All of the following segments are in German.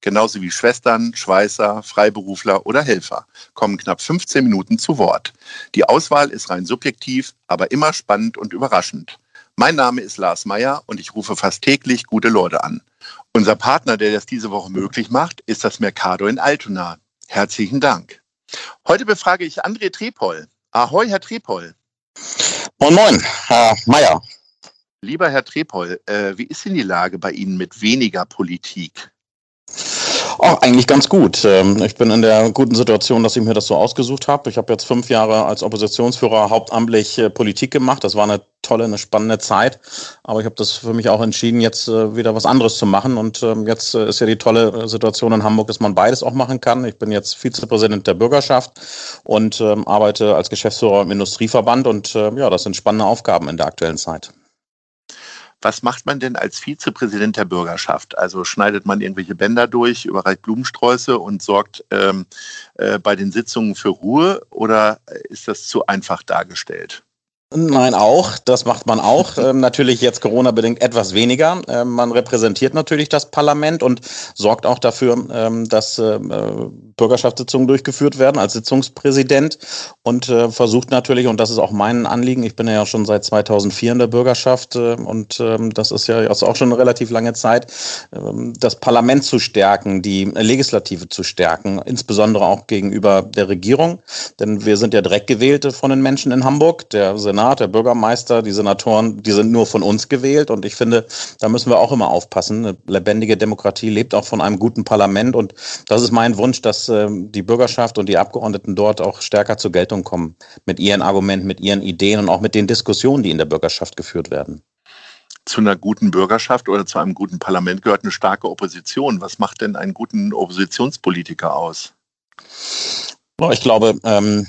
genauso wie Schwestern, Schweißer, Freiberufler oder Helfer, kommen knapp 15 Minuten zu Wort. Die Auswahl ist rein subjektiv, aber immer spannend und überraschend. Mein Name ist Lars Meyer und ich rufe fast täglich gute Leute an. Unser Partner, der das diese Woche möglich macht, ist das Mercado in Altona. Herzlichen Dank. Heute befrage ich André Trepol. Ahoi, Herr Trepol. Moin, moin, Herr Meyer. Lieber Herr Trepol, äh, wie ist denn die Lage bei Ihnen mit weniger Politik? Oh, eigentlich ganz gut. Ähm, ich bin in der guten Situation, dass ich mir das so ausgesucht habe. Ich habe jetzt fünf Jahre als Oppositionsführer hauptamtlich äh, Politik gemacht. Das war eine tolle, eine spannende Zeit. Aber ich habe das für mich auch entschieden, jetzt äh, wieder was anderes zu machen. Und ähm, jetzt äh, ist ja die tolle Situation in Hamburg, dass man beides auch machen kann. Ich bin jetzt Vizepräsident der Bürgerschaft und ähm, arbeite als Geschäftsführer im Industrieverband. Und ja, das sind spannende Aufgaben in der aktuellen Zeit. Was macht man denn als Vizepräsident der Bürgerschaft? Also schneidet man irgendwelche Bänder durch, überreicht Blumensträuße und sorgt ähm, äh, bei den Sitzungen für Ruhe oder ist das zu einfach dargestellt? Nein, auch. Das macht man auch. Ähm, natürlich jetzt Corona-bedingt etwas weniger. Ähm, man repräsentiert natürlich das Parlament und sorgt auch dafür, ähm, dass äh, Bürgerschaftssitzungen durchgeführt werden als Sitzungspräsident und äh, versucht natürlich, und das ist auch mein Anliegen, ich bin ja schon seit 2004 in der Bürgerschaft äh, und ähm, das ist ja auch schon eine relativ lange Zeit, ähm, das Parlament zu stärken, die Legislative zu stärken, insbesondere auch gegenüber der Regierung. Denn wir sind ja direkt gewählte von den Menschen in Hamburg. Der Senat, der Bürgermeister, die Senatoren, die sind nur von uns gewählt. Und ich finde, da müssen wir auch immer aufpassen. Eine lebendige Demokratie lebt auch von einem guten Parlament. Und das ist mein Wunsch, dass äh, die Bürgerschaft und die Abgeordneten dort auch stärker zur Geltung kommen. Mit ihren Argumenten, mit ihren Ideen und auch mit den Diskussionen, die in der Bürgerschaft geführt werden zu einer guten Bürgerschaft oder zu einem guten Parlament gehört eine starke Opposition. Was macht denn einen guten Oppositionspolitiker aus? Ich glaube, ähm,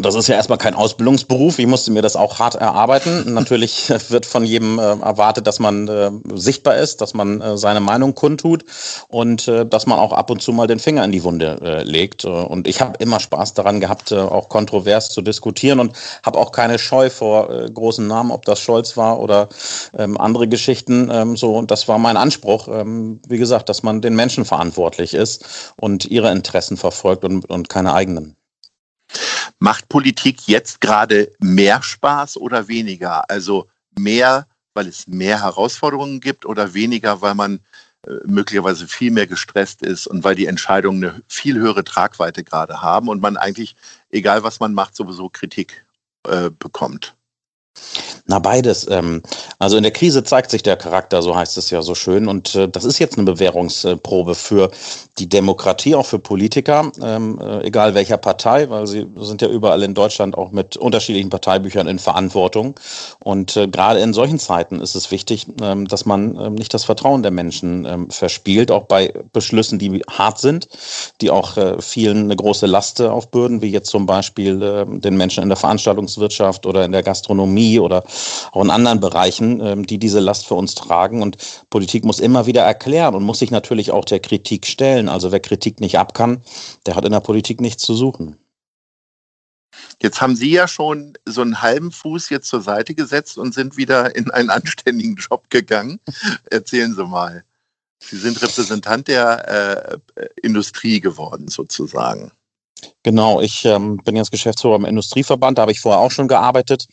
das ist ja erstmal kein Ausbildungsberuf. Ich musste mir das auch hart erarbeiten. Natürlich wird von jedem äh, erwartet, dass man äh, sichtbar ist, dass man äh, seine Meinung kundtut und äh, dass man auch ab und zu mal den Finger in die Wunde äh, legt. Und ich habe immer Spaß daran gehabt, äh, auch kontrovers zu diskutieren und habe auch keine Scheu vor großen Namen, ob das Scholz war oder ähm, andere Geschichten. Ähm, so und das war mein Anspruch. Ähm, wie gesagt, dass man den Menschen verantwortlich ist und ihre Interessen verfolgt und, und keine eigenen. Macht Politik jetzt gerade mehr Spaß oder weniger? Also mehr, weil es mehr Herausforderungen gibt oder weniger, weil man äh, möglicherweise viel mehr gestresst ist und weil die Entscheidungen eine viel höhere Tragweite gerade haben und man eigentlich, egal was man macht, sowieso Kritik äh, bekommt? Na, beides. Ähm, also in der Krise zeigt sich der Charakter, so heißt es ja so schön. Und äh, das ist jetzt eine Bewährungsprobe für die Demokratie, auch für Politiker, ähm, äh, egal welcher Partei, weil sie sind ja überall in Deutschland auch mit unterschiedlichen Parteibüchern in Verantwortung. Und äh, gerade in solchen Zeiten ist es wichtig, ähm, dass man nicht das Vertrauen der Menschen verspielt, auch bei Beschlüssen, die hart sind, die auch vielen eine große Last aufbürden, wie jetzt zum Beispiel den Menschen in der Veranstaltungswirtschaft oder in der Gastronomie oder auch in anderen Bereichen, ähm, die diese Last für uns tragen. Und Politik muss immer wieder erklären und muss sich natürlich auch der Kritik stellen. Also wer Kritik nicht ab kann, der hat in der Politik nichts zu suchen. Jetzt haben Sie ja schon so einen halben Fuß jetzt zur Seite gesetzt und sind wieder in einen anständigen Job gegangen. Erzählen Sie mal. Sie sind Repräsentant der äh, Industrie geworden, sozusagen. Genau, ich ähm, bin jetzt Geschäftsführer im Industrieverband, da habe ich vorher auch schon gearbeitet.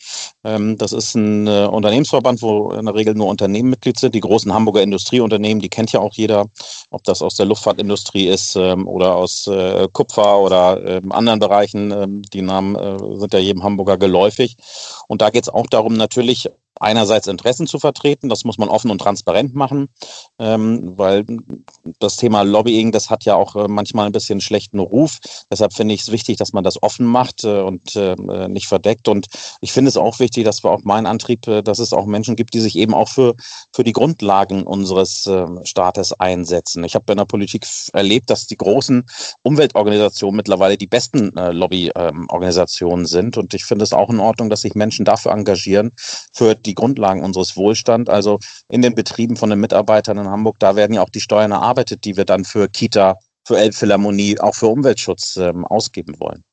Ähm, das ist ein äh, Unternehmensverband, wo in der Regel nur Unternehmen Mitglied sind. Die großen Hamburger Industrieunternehmen, die kennt ja auch jeder, ob das aus der Luftfahrtindustrie ist ähm, oder aus äh, Kupfer oder äh, anderen Bereichen. Ähm, die Namen äh, sind ja jedem Hamburger geläufig. Und da geht es auch darum, natürlich einerseits Interessen zu vertreten, das muss man offen und transparent machen, ähm, weil das Thema Lobbying, das hat ja auch äh, manchmal ein bisschen schlechten Ruf. Deshalb finde ich es wichtig, dass man das offen macht äh, und äh, nicht verdeckt. Und ich finde es auch wichtig, dass wir auch mein Antrieb, äh, dass es auch Menschen gibt, die sich eben auch für, für die Grundlagen unseres äh, Staates einsetzen. Ich habe in der Politik erlebt, dass die großen Umweltorganisationen mittlerweile die besten äh, Lobbyorganisationen sind. Und ich finde es auch in Ordnung, dass sich Menschen dafür engagieren, für die Grundlagen unseres Wohlstands. Also in den Betrieben von den Mitarbeitern in Hamburg, da werden ja auch die Steuern erarbeitet, die wir dann für Kita, für Elbphilharmonie, auch für Umweltschutz ähm, ausgeben wollen.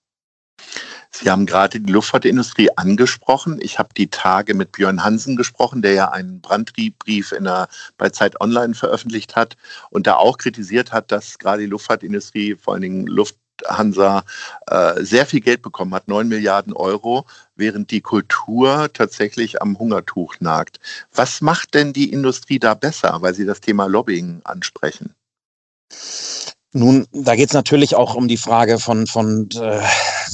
Sie haben gerade die Luftfahrtindustrie angesprochen. Ich habe die Tage mit Björn Hansen gesprochen, der ja einen Brandbrief in der, bei Zeit Online veröffentlicht hat und da auch kritisiert hat, dass gerade die Luftfahrtindustrie, vor allen Dingen Lufthansa, äh, sehr viel Geld bekommen hat, neun Milliarden Euro, während die Kultur tatsächlich am Hungertuch nagt. Was macht denn die Industrie da besser, weil Sie das Thema Lobbying ansprechen? Nun, da geht es natürlich auch um die Frage von, von äh,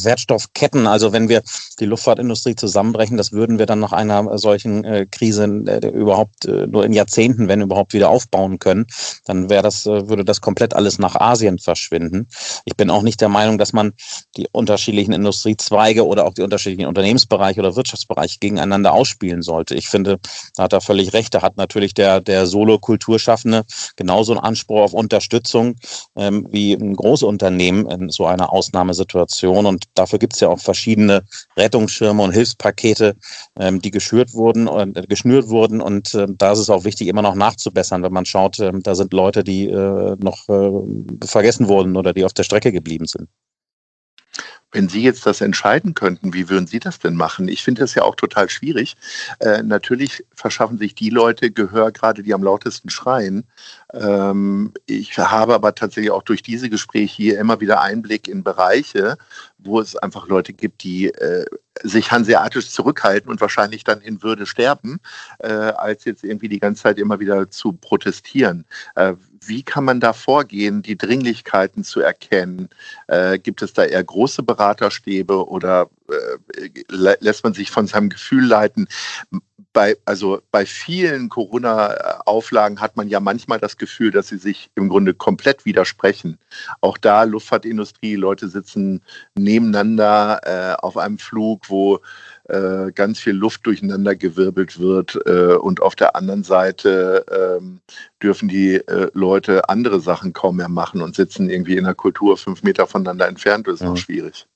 Wertstoffketten. Also wenn wir die Luftfahrtindustrie zusammenbrechen, das würden wir dann nach einer solchen äh, Krise äh, überhaupt äh, nur in Jahrzehnten, wenn überhaupt, wieder aufbauen können. Dann wäre das, äh, würde das komplett alles nach Asien verschwinden. Ich bin auch nicht der Meinung, dass man die unterschiedlichen Industriezweige oder auch die unterschiedlichen Unternehmensbereiche oder Wirtschaftsbereiche gegeneinander ausspielen sollte. Ich finde, da hat er völlig recht. Da hat natürlich der, der Solo-Kulturschaffende genauso einen Anspruch auf Unterstützung ähm, wie ein Großunternehmen in so einer Ausnahmesituation. Und dafür gibt es ja auch verschiedene Rettungsschirme und Hilfspakete, ähm, die geschürt wurden und äh, geschnürt wurden. Und äh, da ist es auch wichtig, immer noch nachzubessern, wenn man schaut, äh, da sind Leute, die äh, noch äh, vergessen wurden oder die auf der Strecke geblieben sind. Wenn Sie jetzt das entscheiden könnten, wie würden Sie das denn machen? Ich finde das ja auch total schwierig. Äh, natürlich verschaffen sich die Leute Gehör, gerade die am lautesten schreien. Ähm, ich habe aber tatsächlich auch durch diese Gespräche hier immer wieder Einblick in Bereiche, wo es einfach Leute gibt, die äh, sich hanseatisch zurückhalten und wahrscheinlich dann in Würde sterben, äh, als jetzt irgendwie die ganze Zeit immer wieder zu protestieren. Äh, wie kann man da vorgehen, die Dringlichkeiten zu erkennen? Äh, gibt es da eher große Beraterstäbe oder äh, lässt man sich von seinem Gefühl leiten? Bei, also bei vielen Corona-Auflagen hat man ja manchmal das Gefühl, dass sie sich im Grunde komplett widersprechen. Auch da Luftfahrtindustrie, Leute sitzen nebeneinander äh, auf einem Flug, wo äh, ganz viel Luft durcheinander gewirbelt wird. Äh, und auf der anderen Seite ähm, dürfen die äh, Leute andere Sachen kaum mehr machen und sitzen irgendwie in der Kultur fünf Meter voneinander entfernt. Das ist ja. noch schwierig.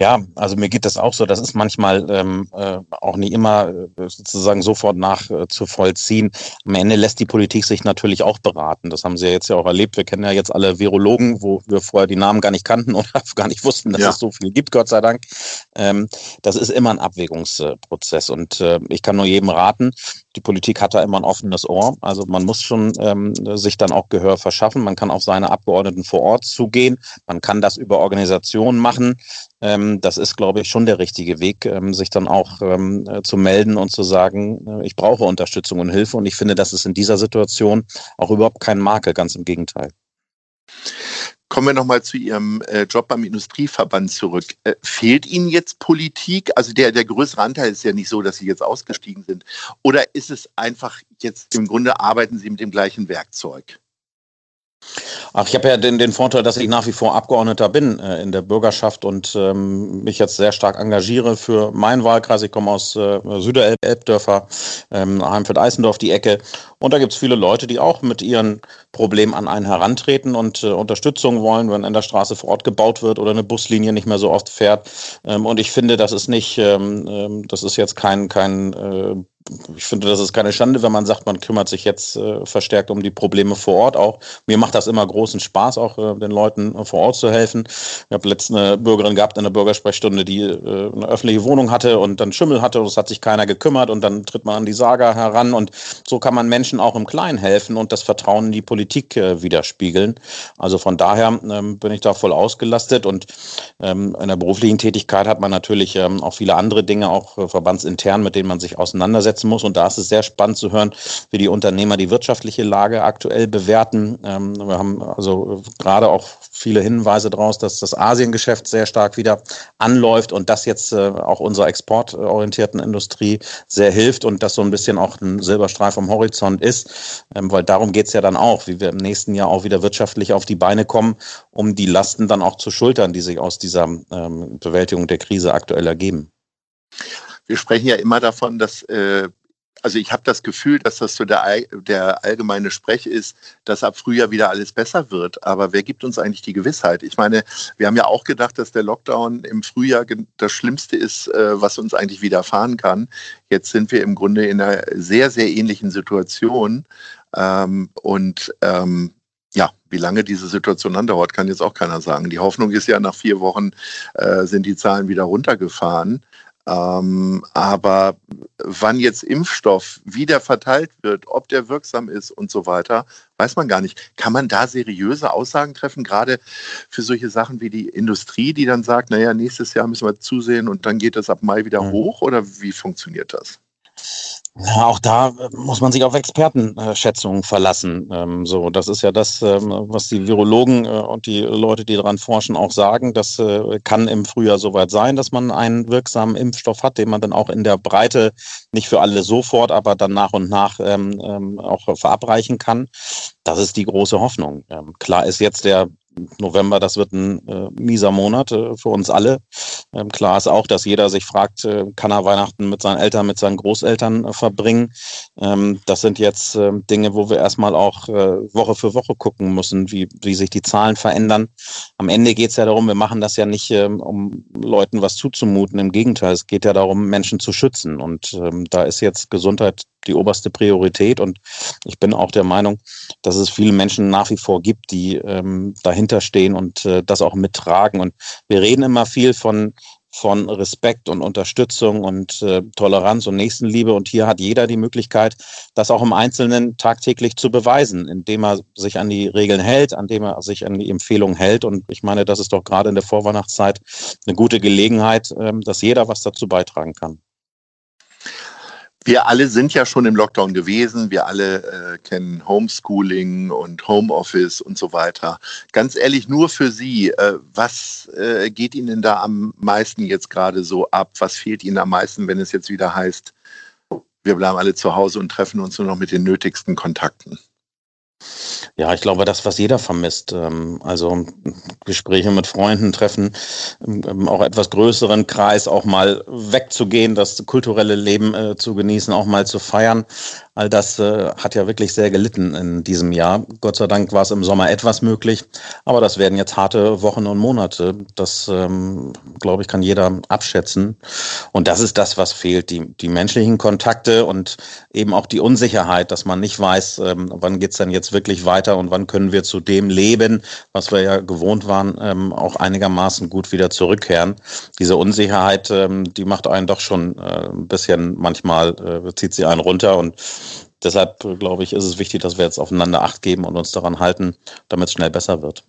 Ja, also mir geht das auch so. Das ist manchmal ähm, äh, auch nicht immer äh, sozusagen sofort nach äh, zu vollziehen. Am Ende lässt die Politik sich natürlich auch beraten. Das haben Sie ja jetzt ja auch erlebt. Wir kennen ja jetzt alle Virologen, wo wir vorher die Namen gar nicht kannten oder gar nicht wussten, dass ja. es so viel gibt, Gott sei Dank. Ähm, das ist immer ein Abwägungsprozess. Und äh, ich kann nur jedem raten, die Politik hat da immer ein offenes Ohr. Also man muss schon ähm, sich dann auch Gehör verschaffen. Man kann auf seine Abgeordneten vor Ort zugehen. Man kann das über Organisationen machen. Ähm, das ist, glaube ich, schon der richtige Weg, ähm, sich dann auch ähm, äh, zu melden und zu sagen, äh, ich brauche Unterstützung und Hilfe. Und ich finde, das ist in dieser Situation auch überhaupt kein Makel, ganz im Gegenteil. Kommen wir nochmal zu Ihrem äh, Job beim Industrieverband zurück. Äh, fehlt Ihnen jetzt Politik? Also der, der größere Anteil ist ja nicht so, dass Sie jetzt ausgestiegen sind. Oder ist es einfach jetzt im Grunde arbeiten Sie mit dem gleichen Werkzeug? Ach, ich habe ja den, den Vorteil, dass ich nach wie vor Abgeordneter bin äh, in der Bürgerschaft und ähm, mich jetzt sehr stark engagiere für meinen Wahlkreis. Ich komme aus äh, Süderelbdörfer, ähm, Heimfeld-Eisendorf, die Ecke. Und da gibt es viele Leute, die auch mit ihren Problemen an einen herantreten und äh, Unterstützung wollen, wenn in der Straße vor Ort gebaut wird oder eine Buslinie nicht mehr so oft fährt. Ähm, und ich finde, das ist nicht, ähm, ähm das ist jetzt kein, kein äh, ich finde, das ist keine Schande, wenn man sagt, man kümmert sich jetzt äh, verstärkt um die Probleme vor Ort auch. Mir macht das immer großen Spaß, auch äh, den Leuten äh, vor Ort zu helfen. Ich habe letztens eine Bürgerin gehabt in der Bürgersprechstunde, die äh, eine öffentliche Wohnung hatte und dann Schimmel hatte und es hat sich keiner gekümmert und dann tritt man an die Saga heran und so kann man Menschen auch im Kleinen helfen und das Vertrauen in die Politik äh, widerspiegeln. Also von daher ähm, bin ich da voll ausgelastet und ähm, in der beruflichen Tätigkeit hat man natürlich ähm, auch viele andere Dinge, auch verbandsintern, mit denen man sich auseinandersetzt einschätzen muss. Und da ist es sehr spannend zu hören, wie die Unternehmer die wirtschaftliche Lage aktuell bewerten. Ähm, wir haben also gerade auch viele Hinweise daraus, dass das Asiengeschäft sehr stark wieder anläuft und das jetzt äh, auch unserer exportorientierten Industrie sehr hilft und das so ein bisschen auch ein Silberstreif am Horizont ist, ähm, weil darum geht's ja dann auch, wie wir im nächsten Jahr auch wieder wirtschaftlich auf die Beine kommen, um die Lasten dann auch zu schultern, die sich aus dieser ähm, Bewältigung der Krise aktuell ergeben. Wir sprechen ja immer davon, dass äh, also ich habe das Gefühl, dass das so der, der allgemeine Sprech ist, dass ab Frühjahr wieder alles besser wird. Aber wer gibt uns eigentlich die Gewissheit? Ich meine, wir haben ja auch gedacht, dass der Lockdown im Frühjahr das Schlimmste ist, äh, was uns eigentlich widerfahren kann. Jetzt sind wir im Grunde in einer sehr, sehr ähnlichen Situation. Ähm, und ähm, ja, wie lange diese Situation andauert, kann jetzt auch keiner sagen. Die Hoffnung ist ja, nach vier Wochen äh, sind die Zahlen wieder runtergefahren. Ähm, aber wann jetzt Impfstoff wieder verteilt wird, ob der wirksam ist und so weiter, weiß man gar nicht. Kann man da seriöse Aussagen treffen, gerade für solche Sachen wie die Industrie, die dann sagt, naja, nächstes Jahr müssen wir zusehen und dann geht das ab Mai wieder mhm. hoch? Oder wie funktioniert das? Ja, auch da äh, muss man sich auf Expertenschätzungen verlassen. Ähm, so, das ist ja das, ähm, was die Virologen äh, und die Leute, die daran forschen, auch sagen. Das äh, kann im Frühjahr soweit sein, dass man einen wirksamen Impfstoff hat, den man dann auch in der Breite nicht für alle sofort, aber dann nach und nach ähm, ähm auch verabreichen kann. Das ist die große Hoffnung. Ähm, klar ist jetzt der November, das wird ein äh, mieser Monat äh, für uns alle. Ähm, klar ist auch, dass jeder sich fragt, äh, kann er Weihnachten mit seinen Eltern, mit seinen Großeltern äh, verbringen. Ähm, das sind jetzt ähm, Dinge, wo wir erstmal auch äh, Woche für Woche gucken müssen, wie, wie sich die Zahlen verändern. Am Ende geht es ja darum, wir machen das ja nicht, ähm, um Leuten was zuzumuten. Im Gegenteil, es geht ja darum, Menschen zu schützen. Und ähm, da ist jetzt Gesundheit die oberste Priorität. Und ich bin auch der Meinung, dass es viele Menschen nach wie vor gibt, die ähm, dahinter stehen und äh, das auch mittragen. Und wir reden immer viel von von Respekt und Unterstützung und äh, Toleranz und Nächstenliebe. Und hier hat jeder die Möglichkeit, das auch im Einzelnen tagtäglich zu beweisen, indem er sich an die Regeln hält, indem er sich an die Empfehlungen hält. Und ich meine, das ist doch gerade in der Vorweihnachtszeit eine gute Gelegenheit, äh, dass jeder was dazu beitragen kann. Wir alle sind ja schon im Lockdown gewesen. Wir alle äh, kennen Homeschooling und Homeoffice und so weiter. Ganz ehrlich, nur für Sie, äh, was äh, geht Ihnen da am meisten jetzt gerade so ab? Was fehlt Ihnen am meisten, wenn es jetzt wieder heißt, wir bleiben alle zu Hause und treffen uns nur noch mit den nötigsten Kontakten? Ja, ich glaube, das, was jeder vermisst. Ähm, also Gespräche mit Freunden, Treffen, ähm, auch etwas größeren Kreis, auch mal wegzugehen, das kulturelle Leben äh, zu genießen, auch mal zu feiern. All das äh, hat ja wirklich sehr gelitten in diesem Jahr. Gott sei Dank war es im Sommer etwas möglich, aber das werden jetzt harte Wochen und Monate. Das, ähm, glaube ich, kann jeder abschätzen. Und das ist das, was fehlt, die, die menschlichen Kontakte und eben auch die Unsicherheit, dass man nicht weiß, ähm, wann geht's denn jetzt wirklich weiter und wann können wir zu dem Leben, was wir ja gewohnt waren, ähm, auch einigermaßen gut wieder zurückkehren. Diese Unsicherheit, ähm, die macht einen doch schon äh, ein bisschen manchmal, äh, zieht sie einen runter und Deshalb, glaube ich, ist es wichtig, dass wir jetzt aufeinander Acht geben und uns daran halten, damit es schnell besser wird.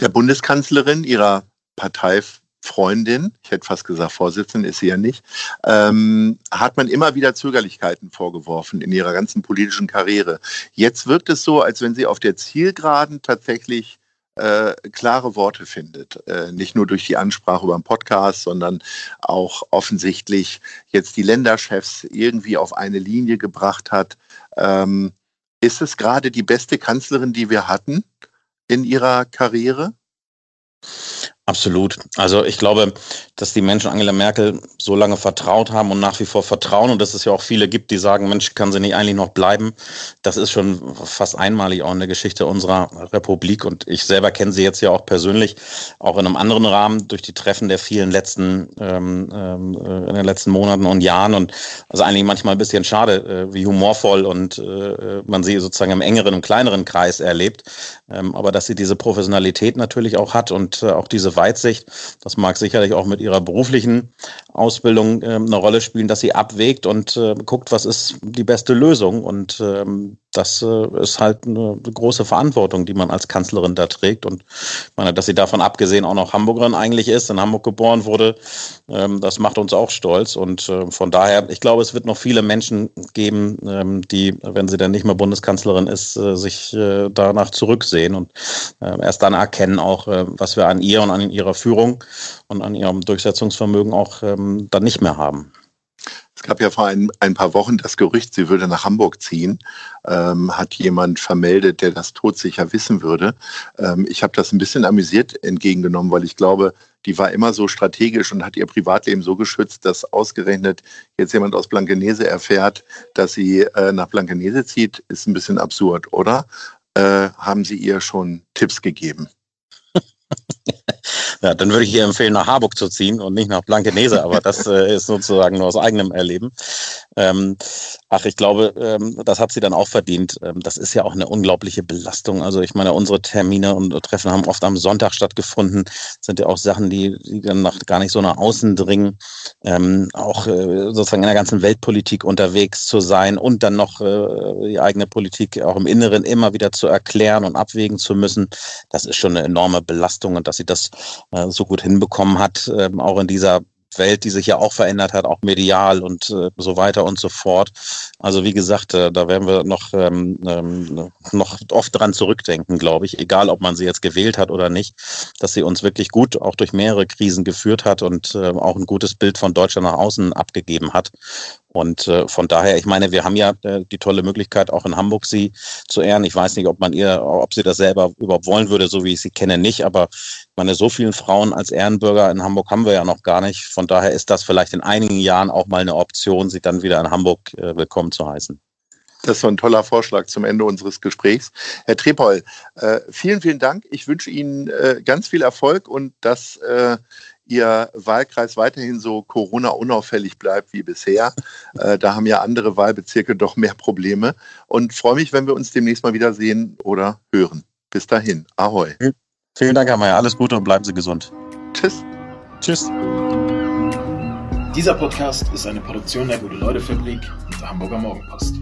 Der Bundeskanzlerin, ihrer Parteifreundin, ich hätte fast gesagt Vorsitzende, ist sie ja nicht, ähm, hat man immer wieder Zögerlichkeiten vorgeworfen in ihrer ganzen politischen Karriere. Jetzt wirkt es so, als wenn sie auf der Zielgeraden tatsächlich äh, klare Worte findet. Äh, nicht nur durch die Ansprache über den Podcast, sondern auch offensichtlich jetzt die Länderchefs irgendwie auf eine Linie gebracht hat. Ähm, ist es gerade die beste Kanzlerin, die wir hatten in ihrer Karriere? Absolut. Also ich glaube, dass die Menschen Angela Merkel so lange vertraut haben und nach wie vor vertrauen und dass es ja auch viele gibt, die sagen, Mensch, kann sie nicht eigentlich noch bleiben. Das ist schon fast einmalig auch in der Geschichte unserer Republik und ich selber kenne sie jetzt ja auch persönlich, auch in einem anderen Rahmen durch die Treffen der vielen letzten ähm, ähm, in den letzten Monaten und Jahren und also eigentlich manchmal ein bisschen schade, äh, wie humorvoll und äh, man sie sozusagen im engeren und kleineren Kreis erlebt, ähm, aber dass sie diese Professionalität natürlich auch hat und äh, auch diese Weitsicht. Das mag sicherlich auch mit ihrer beruflichen Ausbildung ähm, eine Rolle spielen, dass sie abwägt und äh, guckt, was ist die beste Lösung. Und ähm, das äh, ist halt eine, große Verantwortung, die man als Kanzlerin da trägt. Und ich meine, dass sie davon abgesehen auch noch Hamburgerin eigentlich ist, in Hamburg geboren wurde, ähm, das macht uns auch stolz. Und äh, von daher, ich glaube, es wird noch viele Menschen geben, ähm, die, wenn sie dann nicht mehr Bundeskanzlerin ist, äh, sich äh, danach zurücksehen und äh, erst dann erkennen auch, äh, was wir an ihr und an ihrer Führung und an ihrem Durchsetzungsvermögen auch ähm, dann nicht mehr haben. Es gab ja vor ein, ein, paar Wochen das Gerücht, sie würde nach Hamburg ziehen. Ähm, hat jemand vermeldet, der das todsicher wissen würde. Ähm, ich habe das ein bisschen amüsiert entgegengenommen, weil ich glaube, die war immer so strategisch und hat ihr Privatleben so geschützt, dass ausgerechnet jetzt jemand aus Blankenese erfährt, dass sie äh, nach Blankenese zieht, ist ein bisschen absurd, oder? Äh, haben Sie ihr schon Tipps gegeben? Ja, dann würde ich ihr empfehlen, nach Harburg zu ziehen und nicht nach Blankenese, aber das äh, ist sozusagen nur aus eigenem Erleben. Ähm, ach, ich glaube, ähm, das hat sie dann auch verdient. Ähm, das ist ja auch eine unglaubliche Belastung. Also ich meine, unsere Termine und Treffen haben oft am Sonntag stattgefunden. Das sind ja auch Sachen, die, die dann noch gar nicht so nach außen dringen. Ähm, auch äh, sozusagen in der ganzen Weltpolitik unterwegs zu sein und dann noch äh, die eigene Politik auch im Inneren immer wieder zu erklären und abwägen zu müssen. Das ist schon eine enorme Belastung und dass sie das äh, so gut hinbekommen hat, äh, auch in dieser Welt, die sich ja auch verändert hat, auch medial und äh, so weiter und so fort. Also wie gesagt, äh, da werden wir noch, ähm, ähm, noch oft dran zurückdenken, glaube ich, egal ob man sie jetzt gewählt hat oder nicht, dass sie uns wirklich gut auch durch mehrere Krisen geführt hat und äh, auch ein gutes Bild von Deutschland nach außen abgegeben hat. Und äh, von daher, ich meine, wir haben ja äh, die tolle Möglichkeit, auch in Hamburg sie zu ehren. Ich weiß nicht, ob man ihr, ob sie das selber überhaupt wollen würde, so wie ich sie kenne, nicht. Aber ich meine, so vielen Frauen als Ehrenbürger in Hamburg haben wir ja noch gar nicht. Von daher ist das vielleicht in einigen Jahren auch mal eine Option, sie dann wieder in Hamburg äh, willkommen zu heißen. Das ist so ein toller Vorschlag zum Ende unseres Gesprächs. Herr Trepol, äh, vielen, vielen Dank. Ich wünsche Ihnen äh, ganz viel Erfolg und dass äh, Ihr Wahlkreis weiterhin so Corona-unauffällig bleibt wie bisher. Äh, da haben ja andere Wahlbezirke doch mehr Probleme. Und freue mich, wenn wir uns demnächst mal wiedersehen oder hören. Bis dahin. Ahoi. Vielen Dank, Herr Mayer. Alles Gute und bleiben Sie gesund. Tschüss. Tschüss. Dieser Podcast ist eine Produktion der Gute-Leute-Fabrik und der Hamburger Morgenpost.